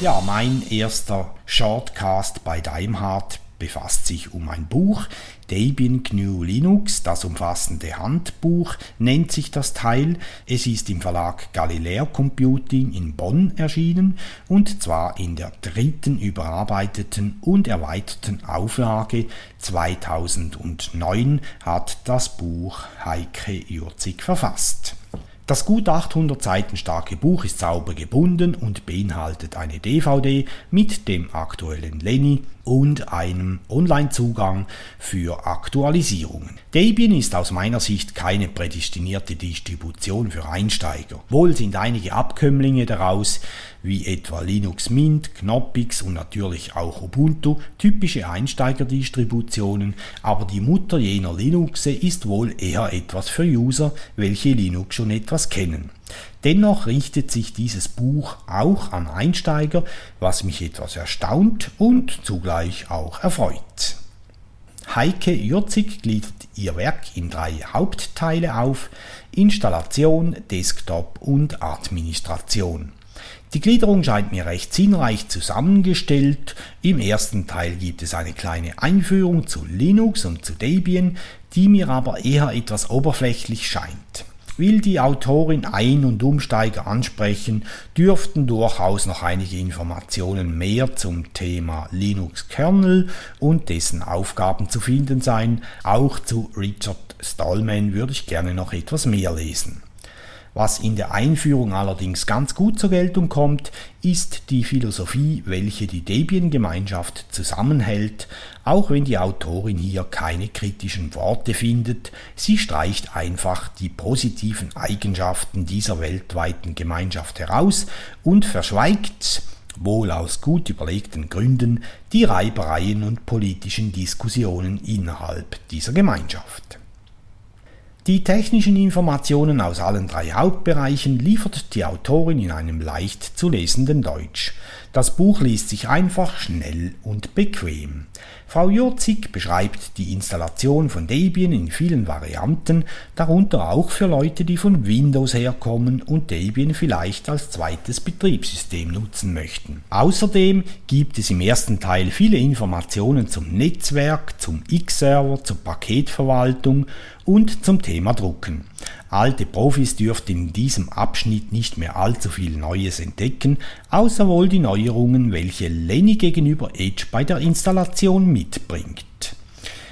Ja, mein erster Shortcast bei Daimhardt befasst sich um ein Buch. Debian GNU Linux, das umfassende Handbuch nennt sich das Teil. Es ist im Verlag Galileo Computing in Bonn erschienen und zwar in der dritten überarbeiteten und erweiterten Auflage 2009 hat das Buch Heike Jurzig verfasst. Das gut 800 Seiten starke Buch ist sauber gebunden und beinhaltet eine DVD mit dem aktuellen Lenny und einem Online-Zugang für Aktualisierungen. Debian ist aus meiner Sicht keine prädestinierte Distribution für Einsteiger. Wohl sind einige Abkömmlinge daraus, wie etwa Linux Mint, Knoppix und natürlich auch Ubuntu, typische Einsteigerdistributionen, aber die Mutter jener Linuxe ist wohl eher etwas für User, welche Linux schon etwas kennen. Dennoch richtet sich dieses Buch auch an Einsteiger, was mich etwas erstaunt und zugleich auch erfreut. Heike Jurzig gliedert ihr Werk in drei Hauptteile auf: Installation, Desktop und Administration. Die Gliederung scheint mir recht sinnreich zusammengestellt. Im ersten Teil gibt es eine kleine Einführung zu Linux und zu Debian, die mir aber eher etwas oberflächlich scheint. Will die Autorin Ein- und Umsteiger ansprechen, dürften durchaus noch einige Informationen mehr zum Thema Linux Kernel und dessen Aufgaben zu finden sein. Auch zu Richard Stallman würde ich gerne noch etwas mehr lesen. Was in der Einführung allerdings ganz gut zur Geltung kommt, ist die Philosophie, welche die Debian-Gemeinschaft zusammenhält, auch wenn die Autorin hier keine kritischen Worte findet, sie streicht einfach die positiven Eigenschaften dieser weltweiten Gemeinschaft heraus und verschweigt, wohl aus gut überlegten Gründen, die Reibereien und politischen Diskussionen innerhalb dieser Gemeinschaft. Die technischen Informationen aus allen drei Hauptbereichen liefert die Autorin in einem leicht zu lesenden Deutsch. Das Buch liest sich einfach, schnell und bequem. Frau Jurzig beschreibt die Installation von Debian in vielen Varianten, darunter auch für Leute, die von Windows herkommen und Debian vielleicht als zweites Betriebssystem nutzen möchten. Außerdem gibt es im ersten Teil viele Informationen zum Netzwerk, zum X-Server, zur Paketverwaltung und zum Thema Drucken. Alte Profis dürften in diesem Abschnitt nicht mehr allzu viel Neues entdecken, außer wohl die Neuerungen, welche Lenny gegenüber Edge bei der Installation mitbringt.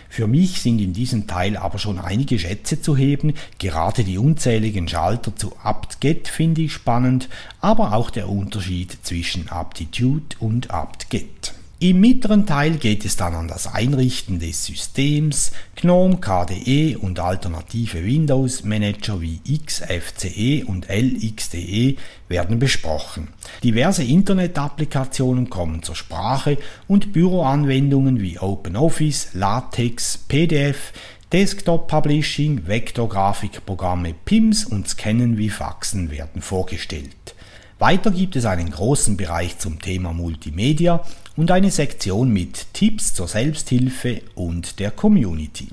Für mich sind in diesem Teil aber schon einige Schätze zu heben, gerade die unzähligen Schalter zu apt-get finde ich spannend, aber auch der Unterschied zwischen Aptitude und apt-get. Im mittleren Teil geht es dann an das Einrichten des Systems, GNOME, KDE und alternative Windows Manager wie XFCE und LXDE werden besprochen. Diverse Internet-Applikationen kommen zur Sprache und Büroanwendungen wie OpenOffice, LaTeX, PDF, Desktop Publishing, Vektorgrafikprogramme PIMS und Scannen wie Faxen werden vorgestellt. Weiter gibt es einen großen Bereich zum Thema Multimedia und eine Sektion mit Tipps zur Selbsthilfe und der Community.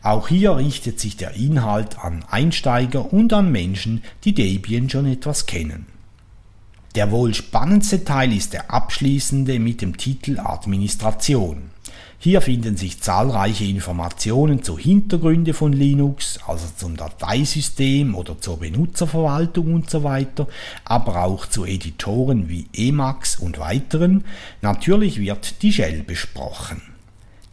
Auch hier richtet sich der Inhalt an Einsteiger und an Menschen, die Debian schon etwas kennen. Der wohl spannendste Teil ist der abschließende mit dem Titel Administration. Hier finden sich zahlreiche Informationen zu Hintergründe von Linux, also zum Dateisystem oder zur Benutzerverwaltung und so weiter, aber auch zu Editoren wie Emacs und weiteren. Natürlich wird die Shell besprochen.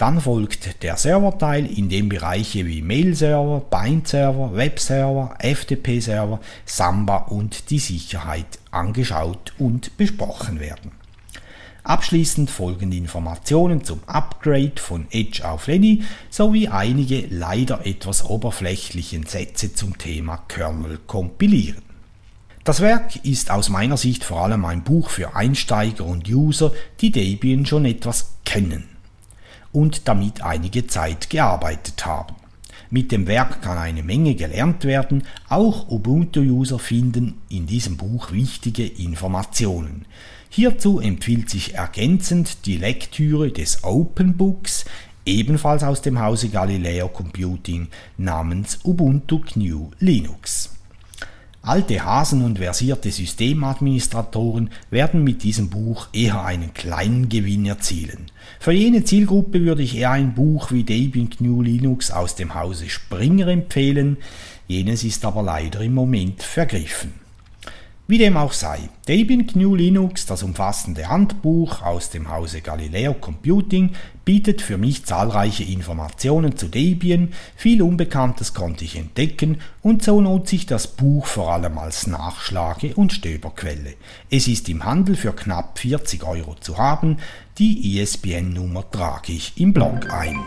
Dann folgt der Serverteil, in dem Bereiche wie Mail-Server, Bind-Server, Web-Server, FTP-Server, Samba und die Sicherheit angeschaut und besprochen werden. Abschließend folgen die Informationen zum Upgrade von Edge auf Lenny sowie einige leider etwas oberflächlichen Sätze zum Thema Kernel kompilieren. Das Werk ist aus meiner Sicht vor allem ein Buch für Einsteiger und User, die Debian schon etwas kennen und damit einige Zeit gearbeitet haben. Mit dem Werk kann eine Menge gelernt werden, auch Ubuntu-User finden in diesem Buch wichtige Informationen. Hierzu empfiehlt sich ergänzend die Lektüre des Open Books, ebenfalls aus dem Hause Galileo Computing namens Ubuntu GNU Linux. Alte Hasen und versierte Systemadministratoren werden mit diesem Buch eher einen kleinen Gewinn erzielen. Für jene Zielgruppe würde ich eher ein Buch wie Debian GNU Linux aus dem Hause Springer empfehlen, jenes ist aber leider im Moment vergriffen. Wie dem auch sei, Debian GNU Linux, das umfassende Handbuch aus dem Hause Galileo Computing, bietet für mich zahlreiche Informationen zu Debian, viel Unbekanntes konnte ich entdecken und so lohnt sich das Buch vor allem als Nachschlage- und Stöberquelle. Es ist im Handel für knapp 40 Euro zu haben, die ISBN-Nummer trage ich im Blog ein.